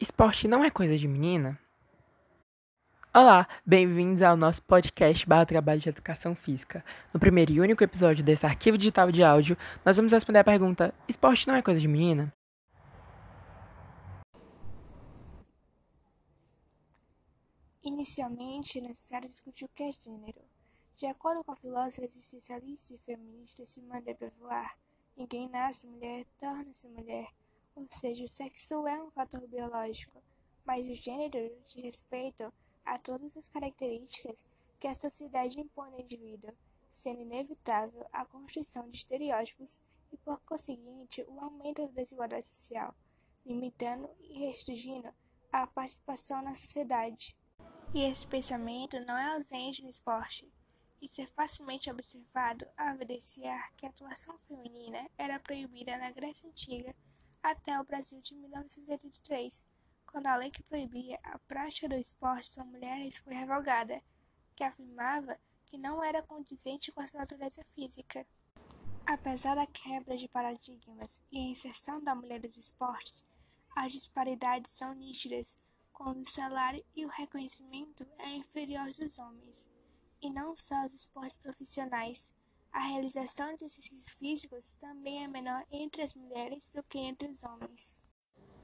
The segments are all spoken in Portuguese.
Esporte não é coisa de menina? Olá, bem-vindos ao nosso podcast barra Trabalho de Educação Física. No primeiro e único episódio desse arquivo digital de áudio, nós vamos responder a pergunta: Esporte não é coisa de menina? Inicialmente, é necessário discutir o que é gênero. De acordo com a filósofa existencialista e feminista Simone de Beauvoir, ninguém nasce mulher, torna-se mulher, ou seja, o sexo é um fator biológico, mas o gênero diz respeito a todas as características que a sociedade impõe no indivíduo, sendo inevitável a construção de estereótipos e, por conseguinte, o aumento da desigualdade social, limitando e restringindo a participação na sociedade. E esse pensamento não é ausente no esporte. Isso é facilmente observado ao evidenciar que a atuação feminina era proibida na Grécia Antiga até o Brasil de 1983, quando a lei que proibia a prática do esporte com mulheres foi revogada, que afirmava que não era condizente com a sua natureza física. Apesar da quebra de paradigmas e a inserção da mulher nos esportes, as disparidades são nítidas quando o salário e o reconhecimento é inferior aos dos homens, e não só os esportes profissionais. A realização de exercícios físicos também é menor entre as mulheres do que entre os homens.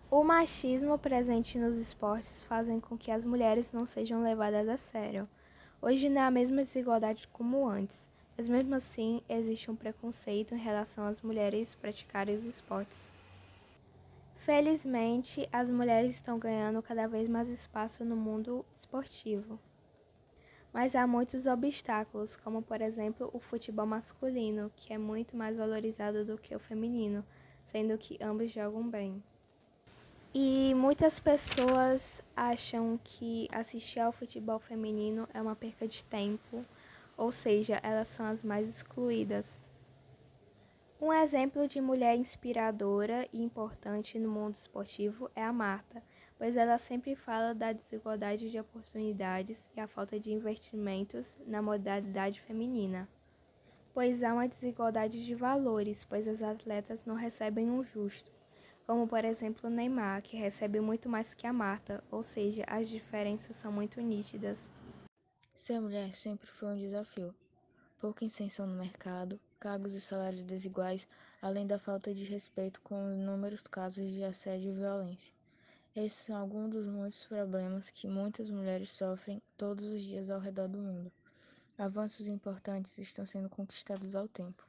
O machismo presente nos esportes fazem com que as mulheres não sejam levadas a sério. Hoje não é a mesma desigualdade como antes, mas mesmo assim existe um preconceito em relação às mulheres praticarem os esportes. Felizmente, as mulheres estão ganhando cada vez mais espaço no mundo esportivo. Mas há muitos obstáculos, como por exemplo o futebol masculino, que é muito mais valorizado do que o feminino, sendo que ambos jogam bem. E muitas pessoas acham que assistir ao futebol feminino é uma perca de tempo, ou seja, elas são as mais excluídas. Um exemplo de mulher inspiradora e importante no mundo esportivo é a Marta, pois ela sempre fala da desigualdade de oportunidades e a falta de investimentos na modalidade feminina. Pois há uma desigualdade de valores, pois as atletas não recebem o um justo, como por exemplo Neymar, que recebe muito mais que a Marta, ou seja, as diferenças são muito nítidas. Ser mulher sempre foi um desafio. Pouca inserção no mercado, cargos e salários desiguais, além da falta de respeito com os inúmeros casos de assédio e violência. Esses são alguns dos muitos problemas que muitas mulheres sofrem todos os dias ao redor do mundo. Avanços importantes estão sendo conquistados ao tempo.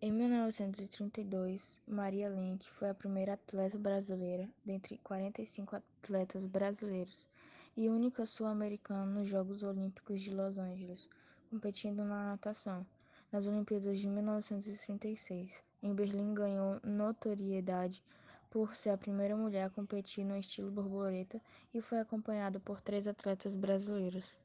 Em 1932, Maria Lenk foi a primeira atleta brasileira dentre 45 atletas brasileiros e única sul-americana nos Jogos Olímpicos de Los Angeles, competindo na natação. Nas Olimpíadas de 1936, em Berlim ganhou notoriedade por ser a primeira mulher a competir no estilo borboleta e foi acompanhada por três atletas brasileiros.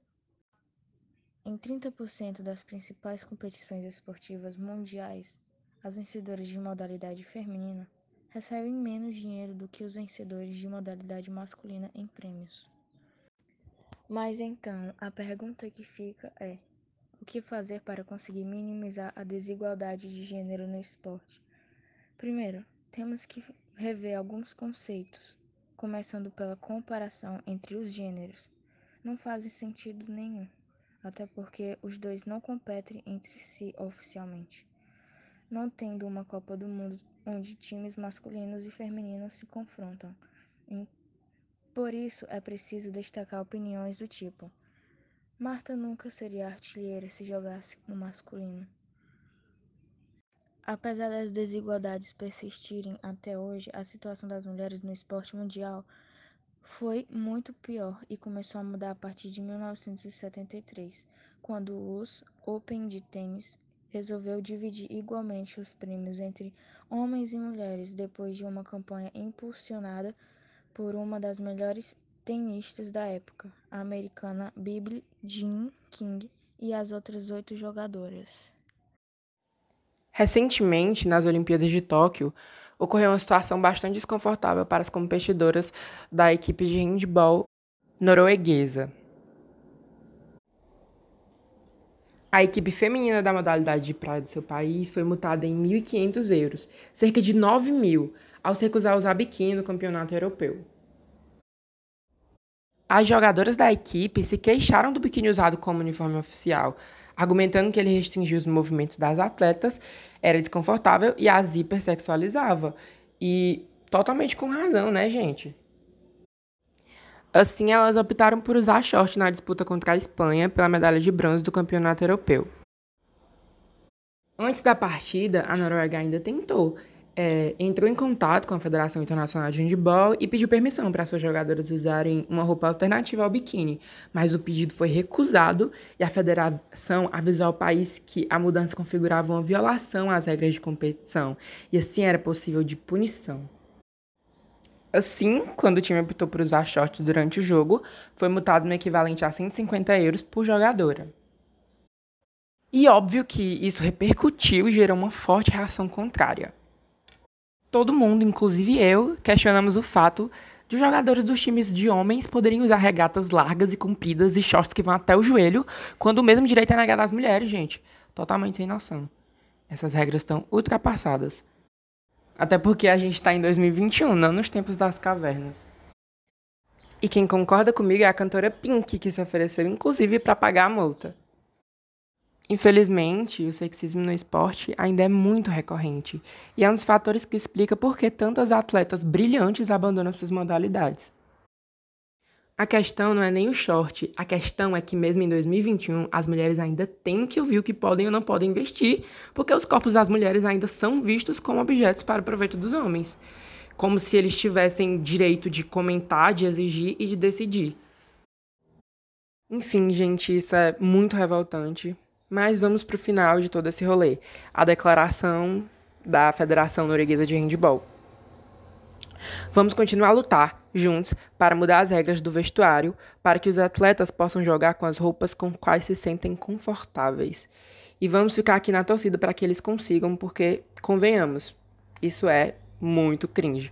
Em 30% das principais competições esportivas mundiais, as vencedoras de modalidade feminina recebem menos dinheiro do que os vencedores de modalidade masculina em prêmios. Mas então, a pergunta que fica é: o que fazer para conseguir minimizar a desigualdade de gênero no esporte? Primeiro, temos que rever alguns conceitos, começando pela comparação entre os gêneros. Não faz sentido nenhum, até porque os dois não competem entre si oficialmente. Não tendo uma Copa do Mundo onde times masculinos e femininos se confrontam. Por isso é preciso destacar opiniões do tipo: Marta nunca seria artilheira se jogasse no masculino. Apesar das desigualdades persistirem até hoje, a situação das mulheres no esporte mundial foi muito pior e começou a mudar a partir de 1973, quando os Open de tênis resolveu dividir igualmente os prêmios entre homens e mulheres depois de uma campanha impulsionada por uma das melhores tenistas da época, a americana Billie Jean King e as outras oito jogadoras. Recentemente, nas Olimpíadas de Tóquio, ocorreu uma situação bastante desconfortável para as competidoras da equipe de handball norueguesa. A equipe feminina da modalidade de praia do seu país foi multada em 1.500 euros, cerca de 9 mil, ao se recusar a usar biquíni no campeonato europeu. As jogadoras da equipe se queixaram do biquíni usado como uniforme oficial, argumentando que ele restringia os movimentos das atletas, era desconfortável e as hipersexualizava. E totalmente com razão, né, gente? Assim, elas optaram por usar short na disputa contra a Espanha pela medalha de bronze do campeonato europeu. Antes da partida, a Noruega ainda tentou. É, entrou em contato com a Federação Internacional de Handball e pediu permissão para suas jogadoras usarem uma roupa alternativa ao biquíni, mas o pedido foi recusado e a federação avisou ao país que a mudança configurava uma violação às regras de competição e assim era possível de punição. Assim, quando o time optou por usar shorts durante o jogo, foi multado no equivalente a 150 euros por jogadora. E óbvio que isso repercutiu e gerou uma forte reação contrária. Todo mundo, inclusive eu, questionamos o fato de os jogadores dos times de homens poderem usar regatas largas e compridas e shorts que vão até o joelho, quando o mesmo direito é negado às mulheres, gente. Totalmente sem noção. Essas regras estão ultrapassadas. Até porque a gente está em 2021, não nos tempos das cavernas. E quem concorda comigo é a cantora Pink, que se ofereceu inclusive para pagar a multa. Infelizmente, o sexismo no esporte ainda é muito recorrente e é um dos fatores que explica por que tantas atletas brilhantes abandonam suas modalidades. A questão não é nem o short, a questão é que mesmo em 2021 as mulheres ainda têm que ouvir o que podem ou não podem investir, porque os corpos das mulheres ainda são vistos como objetos para o proveito dos homens, como se eles tivessem direito de comentar, de exigir e de decidir. Enfim, gente, isso é muito revoltante. Mas vamos para o final de todo esse rolê, a declaração da Federação Norueguesa de Handball. Vamos continuar a lutar juntos para mudar as regras do vestuário, para que os atletas possam jogar com as roupas com quais se sentem confortáveis. E vamos ficar aqui na torcida para que eles consigam, porque, convenhamos, isso é muito cringe.